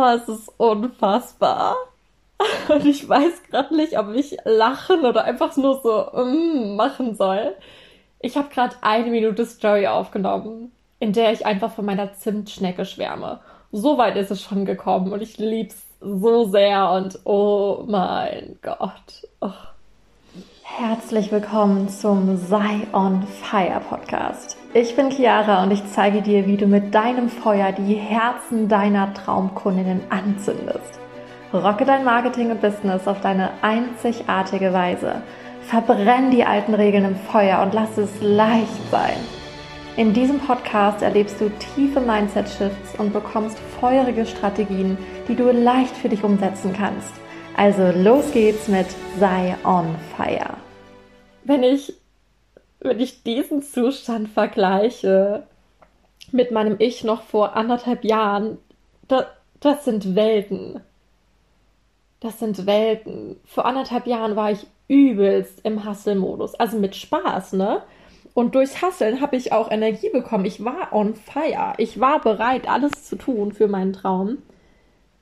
Oh, es ist unfassbar. Und ich weiß gerade nicht, ob ich lachen oder einfach nur so mm, machen soll. Ich habe gerade eine Minute Story aufgenommen, in der ich einfach von meiner Zimtschnecke schwärme. So weit ist es schon gekommen und ich lieb's so sehr und oh mein Gott. Oh. Herzlich willkommen zum Sei on Fire Podcast. Ich bin Chiara und ich zeige dir, wie du mit deinem Feuer die Herzen deiner Traumkundinnen anzündest. Rocke dein Marketing und Business auf deine einzigartige Weise. Verbrenn die alten Regeln im Feuer und lass es leicht sein. In diesem Podcast erlebst du tiefe Mindset-Shifts und bekommst feurige Strategien, die du leicht für dich umsetzen kannst. Also los geht's mit Sei on Fire. Wenn ich, wenn ich diesen Zustand vergleiche mit meinem Ich noch vor anderthalb Jahren, das, das sind Welten. Das sind Welten. Vor anderthalb Jahren war ich übelst im Hustle-Modus. Also mit Spaß, ne? Und durchs Hasseln habe ich auch Energie bekommen. Ich war on fire. Ich war bereit, alles zu tun für meinen Traum.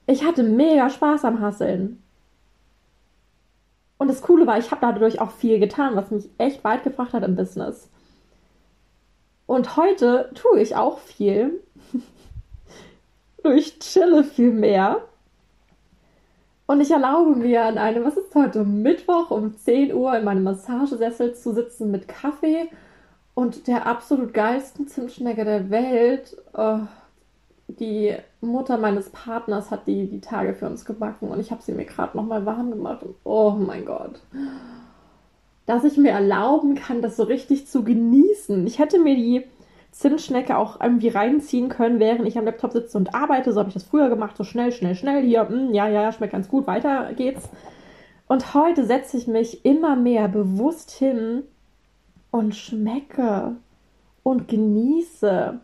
Ich hatte mega Spaß am Hasseln. Und das Coole war, ich habe dadurch auch viel getan, was mich echt weit gebracht hat im Business. Und heute tue ich auch viel. ich chille viel mehr. Und ich erlaube mir an einem, was ist heute, Mittwoch um 10 Uhr in meinem Massagesessel zu sitzen mit Kaffee und der absolut geilsten Zimtschnecke der Welt. Oh, die Mutter meines Partners hat die die Tage für uns gebacken und ich habe sie mir gerade nochmal warm gemacht. Und oh mein Gott. Dass ich mir erlauben kann, das so richtig zu genießen. Ich hätte mir die Zimtschnecke auch irgendwie reinziehen können, während ich am Laptop sitze und arbeite. So habe ich das früher gemacht, so schnell, schnell, schnell. Hier, mh, hm, ja, ja, schmeckt ganz gut, weiter geht's. Und heute setze ich mich immer mehr bewusst hin und schmecke und genieße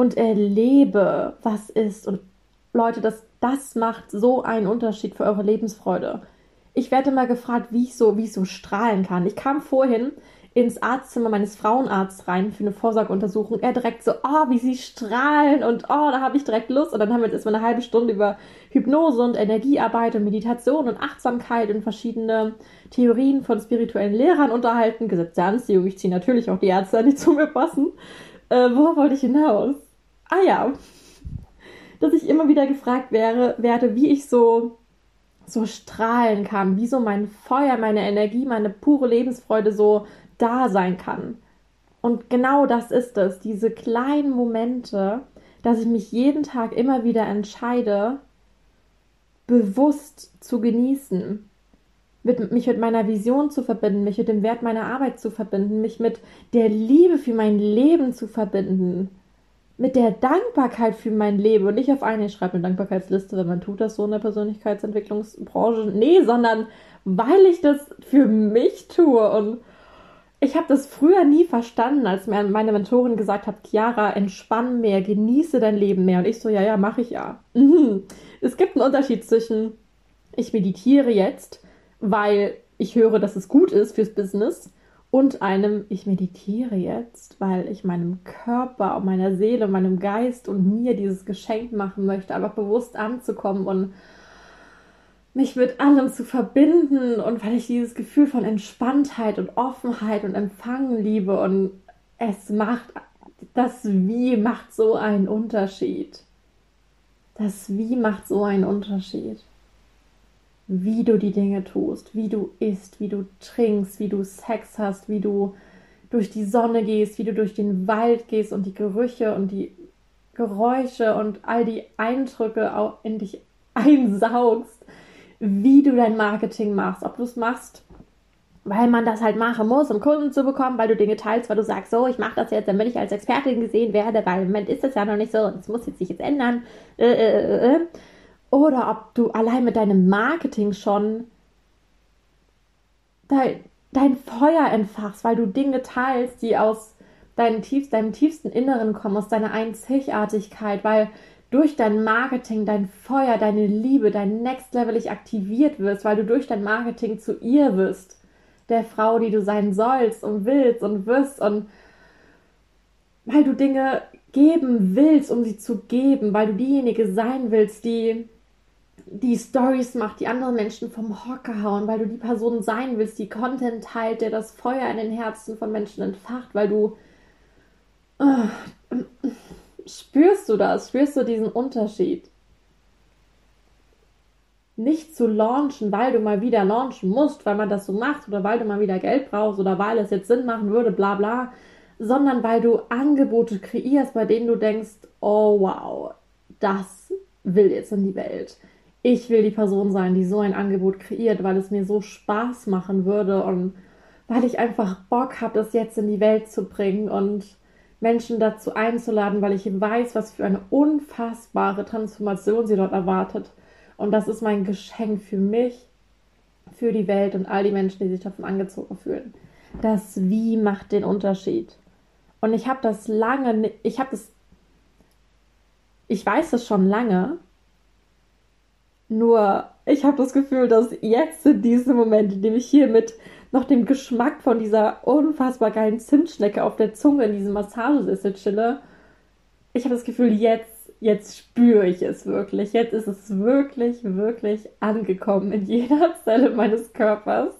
und erlebe, was ist. Und Leute, das, das macht so einen Unterschied für eure Lebensfreude. Ich werde immer gefragt, wie ich so, wie ich so strahlen kann. Ich kam vorhin ins Arztzimmer meines Frauenarztes rein für eine Vorsorgeuntersuchung. Er direkt so, oh, wie sie strahlen und oh, da habe ich direkt Lust. Und dann haben wir jetzt erstmal eine halbe Stunde über Hypnose und Energiearbeit und Meditation und Achtsamkeit und verschiedene Theorien von spirituellen Lehrern unterhalten. Gesetz der Anziehung. Ich ziehe natürlich auch die Ärzte an, die zu mir passen. Äh, worauf wollte ich hinaus? Ah ja, dass ich immer wieder gefragt wäre, werde, wie ich so so strahlen kann, wie so mein Feuer, meine Energie, meine pure Lebensfreude so da sein kann. Und genau das ist es, diese kleinen Momente, dass ich mich jeden Tag immer wieder entscheide, bewusst zu genießen, mit, mich mit meiner Vision zu verbinden, mich mit dem Wert meiner Arbeit zu verbinden, mich mit der Liebe für mein Leben zu verbinden, mit der Dankbarkeit für mein Leben und nicht auf eine, ich schreibe eine Dankbarkeitsliste, wenn man tut das so in der Persönlichkeitsentwicklungsbranche. Nee, sondern weil ich das für mich tue und ich habe das früher nie verstanden, als mir meine Mentorin gesagt hat, Chiara, entspann mehr, genieße dein Leben mehr. Und ich so, ja, ja, mache ich ja. Mhm. Es gibt einen Unterschied zwischen, ich meditiere jetzt, weil ich höre, dass es gut ist fürs Business, und einem, ich meditiere jetzt, weil ich meinem Körper und meiner Seele, meinem Geist und mir dieses Geschenk machen möchte, einfach bewusst anzukommen und mich mit allem zu verbinden und weil ich dieses Gefühl von Entspanntheit und Offenheit und Empfangen liebe und es macht, das Wie macht so einen Unterschied. Das Wie macht so einen Unterschied. Wie du die Dinge tust, wie du isst, wie du trinkst, wie du Sex hast, wie du durch die Sonne gehst, wie du durch den Wald gehst und die Gerüche und die Geräusche und all die Eindrücke auch in dich einsaugst wie du dein Marketing machst. Ob du es machst, weil man das halt machen muss, um Kunden zu bekommen, weil du Dinge teilst, weil du sagst, so, ich mache das jetzt, damit ich als Expertin gesehen werde, weil im Moment ist das ja noch nicht so und es muss jetzt sich jetzt ändern. Äh, äh, äh, äh. Oder ob du allein mit deinem Marketing schon dein, dein Feuer entfachst, weil du Dinge teilst, die aus deinem, tiefst, deinem tiefsten Inneren kommen, aus deiner Einzigartigkeit, weil durch dein Marketing dein Feuer, deine Liebe, dein Next Levelig aktiviert wirst, weil du durch dein Marketing zu ihr wirst, der Frau, die du sein sollst und willst und wirst und weil du Dinge geben willst, um sie zu geben, weil du diejenige sein willst, die die Stories macht, die andere Menschen vom Hocker hauen, weil du die Person sein willst, die Content teilt, der das Feuer in den Herzen von Menschen entfacht, weil du äh, spürst du das, spürst du diesen Unterschied? Nicht zu launchen, weil du mal wieder launchen musst, weil man das so macht oder weil du mal wieder Geld brauchst oder weil es jetzt Sinn machen würde, bla bla, sondern weil du Angebote kreierst, bei denen du denkst, oh wow, das will jetzt in die Welt ich will die Person sein, die so ein Angebot kreiert, weil es mir so Spaß machen würde und weil ich einfach Bock habe, das jetzt in die Welt zu bringen und Menschen dazu einzuladen, weil ich weiß, was für eine unfassbare Transformation sie dort erwartet. Und das ist mein Geschenk für mich, für die Welt und all die Menschen, die sich davon angezogen fühlen. Das Wie macht den Unterschied. Und ich habe das lange, ich habe das, ich weiß das schon lange, nur ich habe das Gefühl, dass jetzt in diesem Moment, in dem ich hier mit noch dem Geschmack von dieser unfassbar geilen Zimtschnecke auf der Zunge in diesem Massagesessel chille, ich habe das Gefühl, jetzt, jetzt spüre ich es wirklich. Jetzt ist es wirklich, wirklich angekommen in jeder Zelle meines Körpers.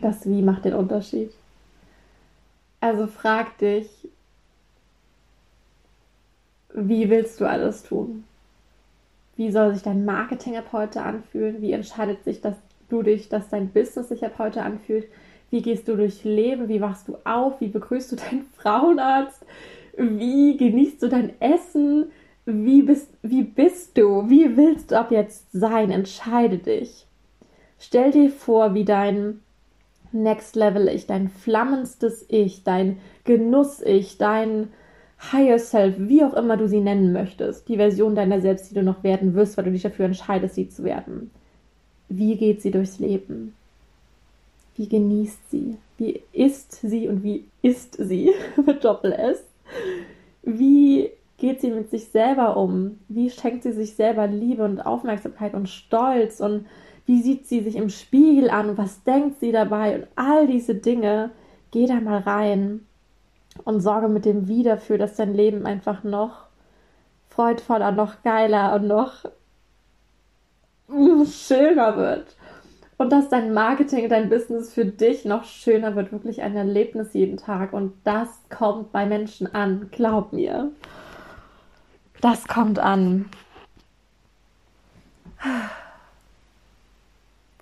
Das Wie macht den Unterschied. Also frag dich, wie willst du alles tun? Wie soll sich dein Marketing ab heute anfühlen? Wie entscheidet sich dass du dich, dass dein Business sich ab heute anfühlt? Wie gehst du durch Leben? Wie wachst du auf? Wie begrüßt du deinen Frauenarzt? Wie genießt du dein Essen? Wie bist, wie bist du? Wie willst du ab jetzt sein? Entscheide dich. Stell dir vor, wie dein Next Level Ich, dein flammendstes Ich, dein Genuss-Ich, dein Higher Self, wie auch immer du sie nennen möchtest, die Version deiner selbst, die du noch werden wirst, weil du dich dafür entscheidest, sie zu werden. Wie geht sie durchs Leben? Wie genießt sie? Wie isst sie und wie isst sie mit Doppel S? Wie geht sie mit sich selber um? Wie schenkt sie sich selber Liebe und Aufmerksamkeit und Stolz? Und wie sieht sie sich im Spiegel an? Was denkt sie dabei? Und all diese Dinge, geh da mal rein und sorge mit dem Wie dafür, dass dein Leben einfach noch freudvoller, noch geiler und noch schöner wird. Und dass dein Marketing, dein Business für dich noch schöner wird, wirklich ein Erlebnis jeden Tag. Und das kommt bei Menschen an, glaub mir. Das kommt an.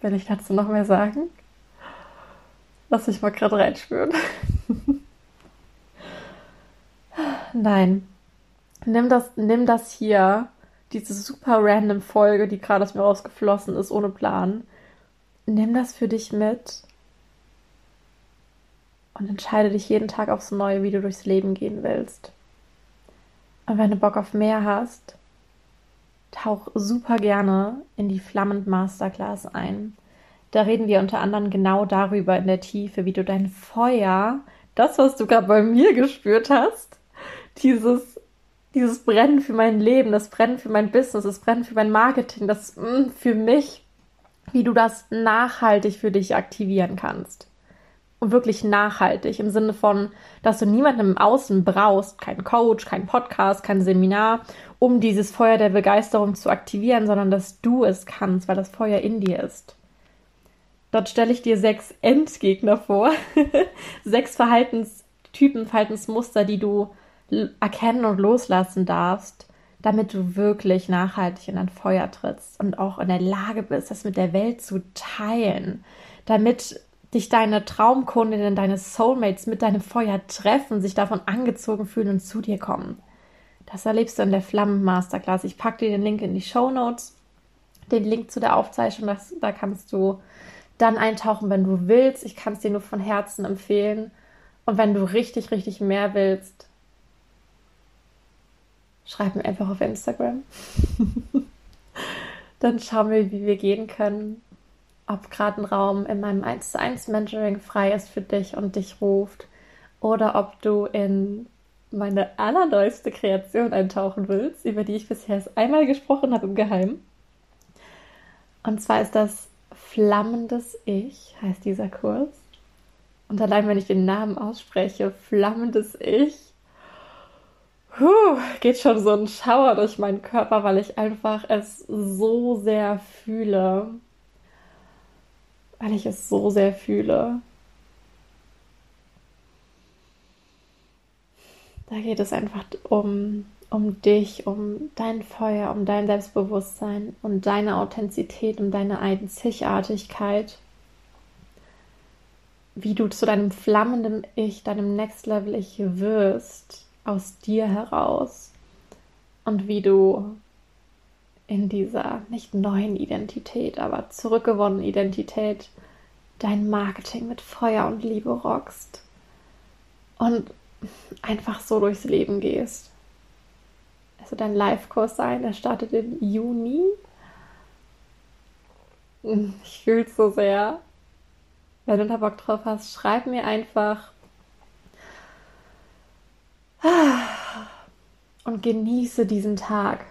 Will ich dazu noch mehr sagen? Lass mich mal gerade reinspüren. Nein. Nimm das, nimm das hier, diese super random Folge, die gerade aus mir rausgeflossen ist, ohne Plan. Nimm das für dich mit und entscheide dich jeden Tag aufs Neue, wie du durchs Leben gehen willst. Und wenn du Bock auf mehr hast, tauch super gerne in die Flammend Masterclass ein. Da reden wir unter anderem genau darüber in der Tiefe, wie du dein Feuer, das, was du gerade bei mir gespürt hast, dieses, dieses Brennen für mein Leben, das Brennen für mein Business, das Brennen für mein Marketing, das mh, mm, für mich, wie du das nachhaltig für dich aktivieren kannst. Und wirklich nachhaltig im Sinne von, dass du niemanden im Außen brauchst, kein Coach, kein Podcast, kein Seminar, um dieses Feuer der Begeisterung zu aktivieren, sondern dass du es kannst, weil das Feuer in dir ist. Dort stelle ich dir sechs Endgegner vor, sechs Verhaltenstypen, Verhaltensmuster, die du erkennen und loslassen darfst, damit du wirklich nachhaltig in ein Feuer trittst und auch in der Lage bist, das mit der Welt zu teilen, damit dich deine Traumkundinnen, deine Soulmates mit deinem Feuer treffen, sich davon angezogen fühlen und zu dir kommen. Das erlebst du in der Flammen Masterclass. Ich packe dir den Link in die Show Notes, den Link zu der Aufzeichnung, das, da kannst du dann eintauchen, wenn du willst. Ich kann es dir nur von Herzen empfehlen. Und wenn du richtig, richtig mehr willst, schreib mir einfach auf Instagram. Dann schauen wir, wie wir gehen können. Ob gerade ein Raum in meinem 1 zu 1 Mentoring frei ist für dich und dich ruft. Oder ob du in meine allerneueste Kreation eintauchen willst, über die ich bisher erst einmal gesprochen habe im Geheimen. Und zwar ist das Flammendes Ich, heißt dieser Kurs. Und allein wenn ich den Namen ausspreche, Flammendes Ich, Puh, geht schon so ein Schauer durch meinen Körper, weil ich einfach es so sehr fühle. Weil ich es so sehr fühle. Da geht es einfach um, um dich, um dein Feuer, um dein Selbstbewusstsein, um deine Authentizität, um deine Einzigartigkeit. Wie du zu deinem flammenden Ich, deinem Next Level Ich wirst aus dir heraus und wie du in dieser nicht neuen Identität, aber zurückgewonnenen Identität dein Marketing mit Feuer und Liebe rockst und einfach so durchs Leben gehst. Also dein Live-Kurs sein, der startet im Juni. Ich fühle es so sehr. Wenn du da Bock drauf hast, schreib mir einfach und genieße diesen Tag.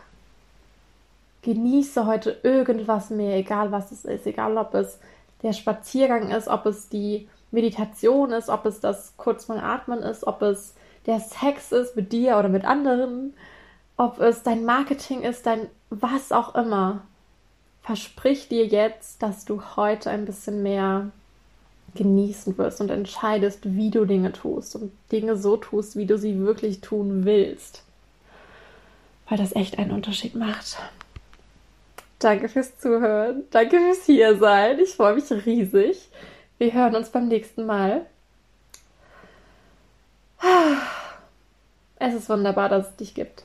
Genieße heute irgendwas mehr, egal was es ist, egal ob es der Spaziergang ist, ob es die Meditation ist, ob es das kurz mal atmen ist, ob es der Sex ist mit dir oder mit anderen, ob es dein Marketing ist, dein was auch immer. Versprich dir jetzt, dass du heute ein bisschen mehr genießen wirst und entscheidest, wie du Dinge tust und Dinge so tust, wie du sie wirklich tun willst. Weil das echt einen Unterschied macht. Danke fürs Zuhören. Danke fürs Hiersein. Ich freue mich riesig. Wir hören uns beim nächsten Mal. Es ist wunderbar, dass es dich gibt.